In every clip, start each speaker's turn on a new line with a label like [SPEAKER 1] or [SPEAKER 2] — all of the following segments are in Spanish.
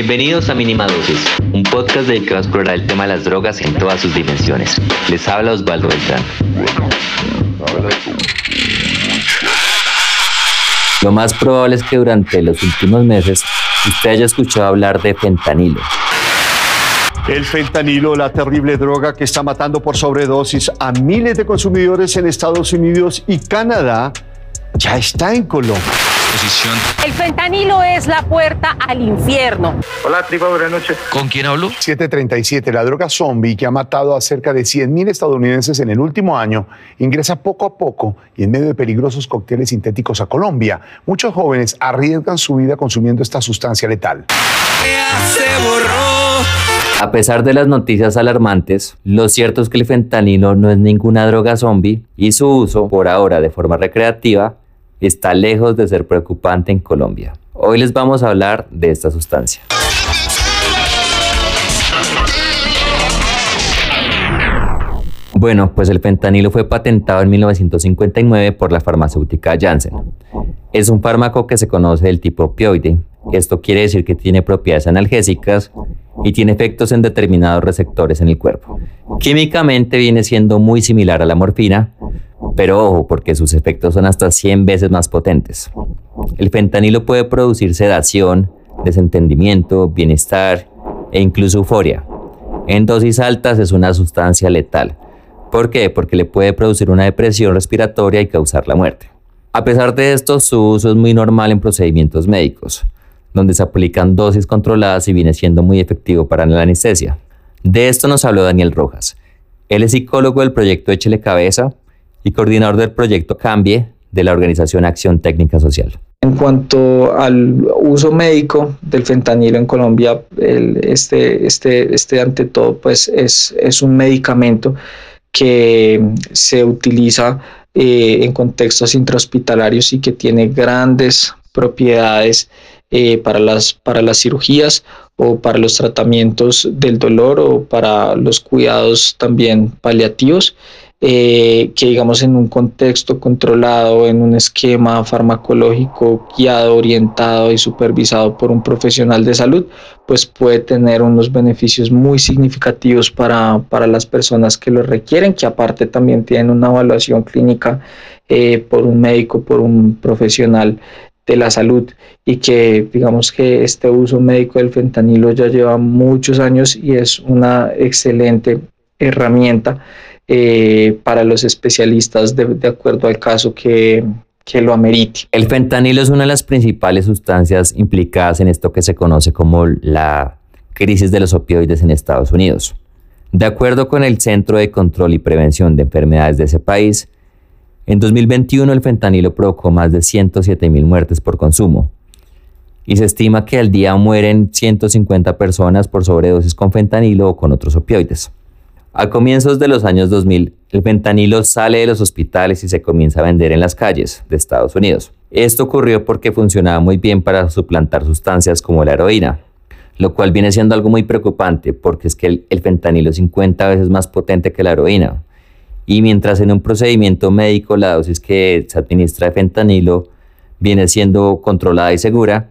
[SPEAKER 1] Bienvenidos a Mínima Dosis, un podcast dedicado a explorar el tema de las drogas en todas sus dimensiones. Les habla Osvaldo Beltrán. Lo más probable es que durante los últimos meses usted haya escuchado hablar de fentanilo.
[SPEAKER 2] El fentanilo, la terrible droga que está matando por sobredosis a miles de consumidores en Estados Unidos y Canadá, ya está en Colombia.
[SPEAKER 3] El fentanilo es la puerta al infierno.
[SPEAKER 4] Hola, tripa, buenas noches.
[SPEAKER 5] ¿Con quién hablo?
[SPEAKER 2] 737, la droga zombie que ha matado a cerca de 100.000 estadounidenses en el último año, ingresa poco a poco y en medio de peligrosos cócteles sintéticos a Colombia. Muchos jóvenes arriesgan su vida consumiendo esta sustancia letal.
[SPEAKER 1] A pesar de las noticias alarmantes, lo cierto es que el fentanilo no es ninguna droga zombie y su uso, por ahora de forma recreativa, está lejos de ser preocupante en Colombia. Hoy les vamos a hablar de esta sustancia. Bueno, pues el fentanilo fue patentado en 1959 por la farmacéutica Janssen. Es un fármaco que se conoce del tipo opioide. Esto quiere decir que tiene propiedades analgésicas y tiene efectos en determinados receptores en el cuerpo. Químicamente viene siendo muy similar a la morfina, pero ojo, porque sus efectos son hasta 100 veces más potentes. El fentanilo puede producir sedación, desentendimiento, bienestar e incluso euforia. En dosis altas es una sustancia letal. ¿Por qué? Porque le puede producir una depresión respiratoria y causar la muerte. A pesar de esto, su uso es muy normal en procedimientos médicos, donde se aplican dosis controladas y viene siendo muy efectivo para la anestesia. De esto nos habló Daniel Rojas. Él es psicólogo del proyecto Échele Cabeza, y coordinador del proyecto Cambie de la organización Acción Técnica Social.
[SPEAKER 6] En cuanto al uso médico del fentanilo en Colombia, este, este, este ante todo pues es, es un medicamento que se utiliza eh, en contextos intrahospitalarios y que tiene grandes propiedades eh, para, las, para las cirugías o para los tratamientos del dolor o para los cuidados también paliativos eh, que digamos en un contexto controlado, en un esquema farmacológico guiado, orientado y supervisado por un profesional de salud, pues puede tener unos beneficios muy significativos para, para las personas que lo requieren, que aparte también tienen una evaluación clínica eh, por un médico, por un profesional de la salud y que digamos que este uso médico del fentanilo ya lleva muchos años y es una excelente herramienta eh, para los especialistas de, acuerdo al caso que, que lo amerite.
[SPEAKER 1] El fentanilo es una de las principales sustancias implicadas en esto que se conoce como la crisis de los opioides en Estados Unidos. De acuerdo con el Centro de Control y Prevención de Enfermedades de ese país, en 2021 el fentanilo provocó más de 107 mil muertes por consumo y se estima que al día mueren 150 personas por sobredosis con fentanilo o con otros opioides. A comienzos de los años 2000, el fentanilo sale de los hospitales y se comienza a vender en las calles de Estados Unidos. Esto ocurrió porque funcionaba muy bien para suplantar sustancias como la heroína, lo cual viene siendo algo muy preocupante porque es que el, fentanilo es 50 veces más potente que la heroína. Y mientras en un procedimiento médico la dosis que se administra de fentanilo viene siendo controlada y segura,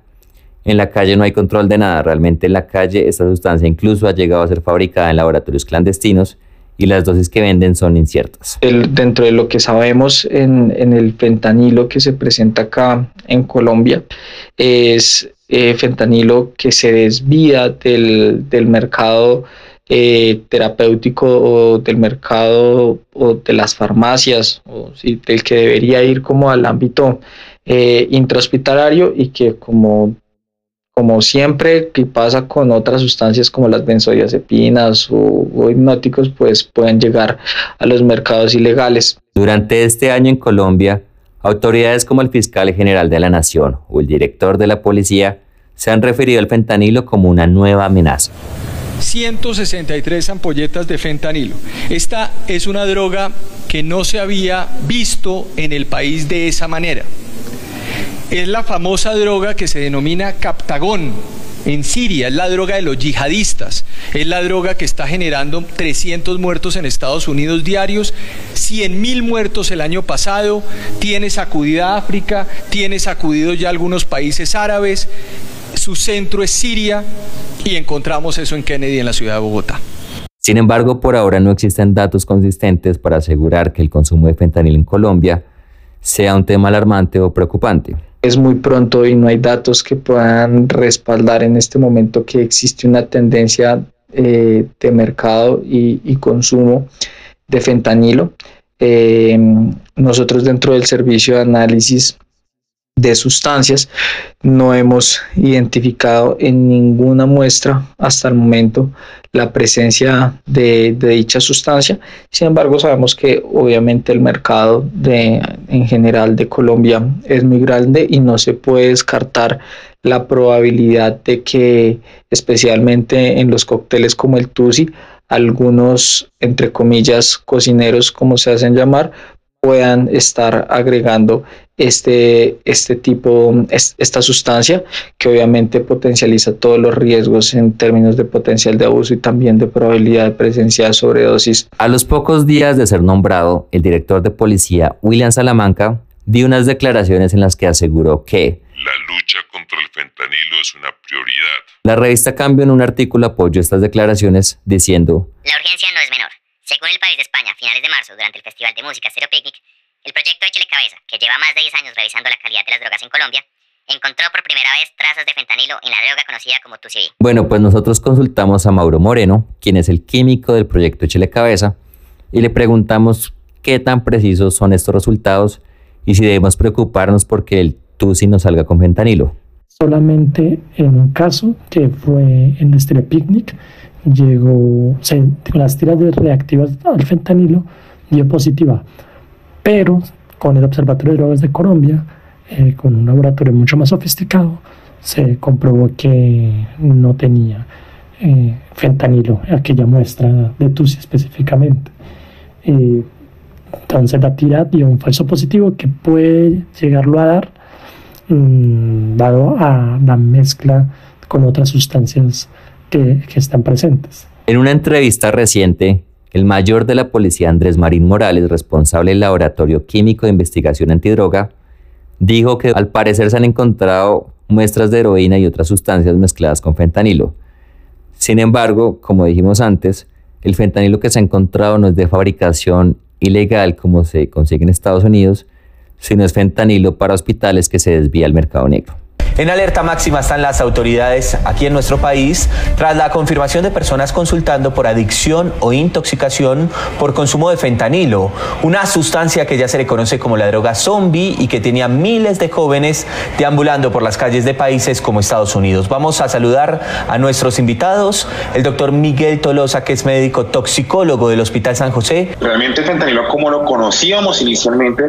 [SPEAKER 1] en la calle no hay control de nada. Realmente en la calle esta sustancia incluso ha llegado a ser fabricada en laboratorios clandestinos y las dosis que venden son inciertas.
[SPEAKER 6] dentro de lo que sabemos en, el fentanilo que se presenta acá en Colombia es eh, fentanilo que se desvía del, mercado eh, terapéutico o del mercado o de las farmacias o del que debería ir como al ámbito eh, intrahospitalario y que como como siempre que pasa con otras sustancias como las benzodiazepinas o, hipnóticos, pues pueden llegar a los mercados ilegales.
[SPEAKER 1] Durante este año en Colombia, autoridades como el fiscal general de la Nación o el director de la policía se han referido al fentanilo como una nueva amenaza.
[SPEAKER 7] 163 ampolletas de fentanilo. Esta es una droga que no se había visto en el país de esa manera. Es la famosa droga que se denomina captagón en Siria, es la droga de los yihadistas, es la droga que está generando 300 muertos en Estados Unidos diarios, 100 mil muertos el año pasado, tiene sacudida África, tiene sacudido ya algunos países árabes, su centro es Siria y encontramos eso en Kennedy, en la ciudad de Bogotá.
[SPEAKER 1] Sin embargo, por ahora no existen datos consistentes para asegurar que el consumo de fentanil en Colombia sea un tema alarmante o preocupante
[SPEAKER 6] es muy pronto y no hay datos que puedan respaldar en este momento que existe una tendencia eh, de mercado y, consumo de fentanilo. Eh, nosotros dentro del servicio de análisis de sustancias no hemos identificado en ninguna muestra hasta el momento la presencia de, dicha sustancia. Sin embargo, sabemos que obviamente el mercado en general de Colombia es muy grande y no se puede descartar la probabilidad de que especialmente en los cócteles como el Tusi, algunos, entre comillas, cocineros, como se hacen llamar, puedan estar agregando este, este tipo, esta sustancia que obviamente potencializa todos los riesgos en términos de potencial de abuso y también de probabilidad de presencia de sobredosis.
[SPEAKER 1] A los pocos días de ser nombrado, el director de policía, William Salamanca, dio unas declaraciones en las que aseguró que
[SPEAKER 4] la lucha contra el fentanilo es una prioridad.
[SPEAKER 1] La revista Cambio en un artículo apoyó estas declaraciones diciendo,
[SPEAKER 5] La urgencia no es menor. Según el país de España, a finales de marzo, durante el Festival de Música Cero Picnic, el proyecto Échele Cabeza, que lleva más de 10 años revisando la calidad de las drogas en Colombia, encontró por primera vez trazas de fentanilo en la droga conocida como TUCB.
[SPEAKER 1] Bueno, pues nosotros consultamos a Mauro Moreno, quien es el químico del proyecto Échele Cabeza, y le preguntamos qué tan precisos son estos resultados y si debemos preocuparnos porque el TUCI no salga con fentanilo.
[SPEAKER 8] Solamente en un caso que fue en el Picnic, llegó, se, las tiras de reactivas al fentanilo dio positiva pero con el Observatorio de Drogas de Colombia, eh, con un laboratorio mucho más sofisticado, se comprobó que no tenía eh, fentanilo, aquella muestra de TUSI específicamente. entonces la tira dio un falso positivo que puede llegarlo a dar mm, dado a la mezcla con otras sustancias que, que están presentes.
[SPEAKER 1] En una entrevista reciente, el mayor de la policía, Andrés Marín Morales, responsable del Laboratorio Químico de Investigación Antidroga, dijo que al parecer se han encontrado muestras de heroína y otras sustancias mezcladas con fentanilo. Sin embargo, como dijimos antes, el fentanilo que se ha encontrado no es de fabricación ilegal como se consigue en Estados Unidos, sino es fentanilo para hospitales que se desvía al mercado negro.
[SPEAKER 9] En alerta máxima están las autoridades aquí en nuestro país tras la confirmación de personas consultando por adicción o intoxicación por consumo de fentanilo, una sustancia que ya se le conoce como la droga zombie y que tenía miles de jóvenes deambulando por las calles de países como Estados Unidos. Vamos a saludar a nuestros invitados, el doctor Miguel Tolosa, que es médico toxicólogo del Hospital San José.
[SPEAKER 10] Realmente fentanilo, como lo conocíamos inicialmente,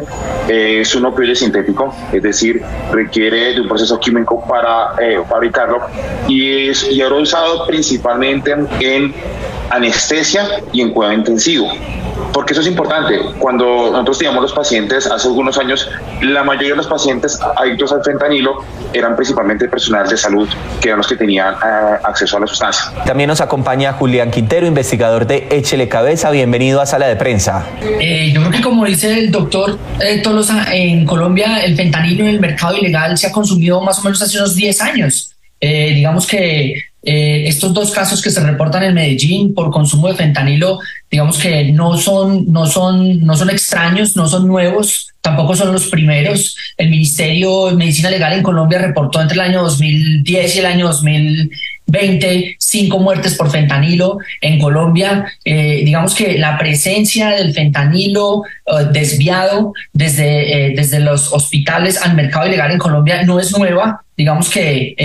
[SPEAKER 10] es un opioide sintético, es decir, requiere de un proceso químico para eh, fabricarlo y, es, y era usado principalmente en anestesia y en cuidado intensivo. Porque eso es importante. Cuando nosotros teníamos los pacientes hace algunos años, la mayoría de los pacientes adictos al fentanilo eran principalmente personal de salud, que eran los que tenían eh, acceso a la sustancia.
[SPEAKER 9] También nos acompaña Julián Quintero, investigador de Échele Cabeza. Bienvenido a Sala de Prensa.
[SPEAKER 11] Eh, yo creo que como dice el doctor Tolosa, en Colombia el fentanilo en el mercado ilegal se ha consumido más o menos hace unos 10 años. Eh, digamos que eh, estos dos casos que se reportan en Medellín por consumo de fentanilo, digamos que no son, no son, no son extraños, no son nuevos, tampoco son los primeros. El Ministerio de Medicina Legal en Colombia reportó entre el año 2010 y el año 2000 25 muertes por fentanilo en Colombia. Eh, digamos que la presencia del fentanilo eh, desviado desde, eh, desde los hospitales al mercado ilegal en Colombia no es nueva. Digamos que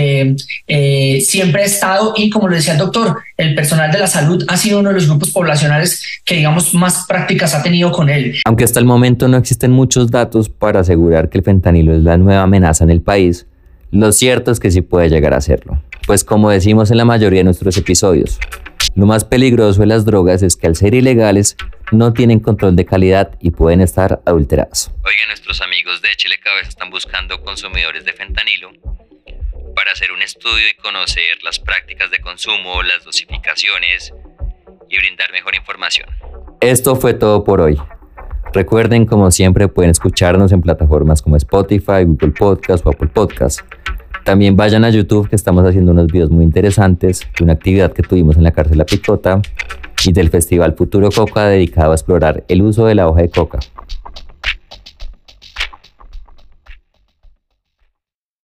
[SPEAKER 11] siempre ha estado y como lo decía el doctor, el personal de la salud ha sido uno de los grupos poblacionales que digamos más prácticas ha tenido con él.
[SPEAKER 1] Aunque hasta el momento no existen muchos datos para asegurar que el fentanilo es la nueva amenaza en el país, lo cierto es que sí puede llegar a serlo. Pues como decimos en la mayoría de nuestros episodios, lo más peligroso de las drogas es que al ser ilegales no tienen control de calidad y pueden estar adulterados.
[SPEAKER 12] Oigan, nuestros amigos de Chile Cabeza están buscando consumidores de fentanilo para hacer un estudio y conocer las prácticas de consumo, las dosificaciones y brindar mejor información.
[SPEAKER 1] Esto fue todo por hoy. Recuerden, como siempre, pueden escucharnos en plataformas como Spotify, Google Podcast o Apple Podcast. También vayan a YouTube que estamos haciendo unos videos muy interesantes de una actividad que tuvimos en la cárcel La Picota y del Festival Futuro Coca dedicado a explorar el uso de la hoja de coca.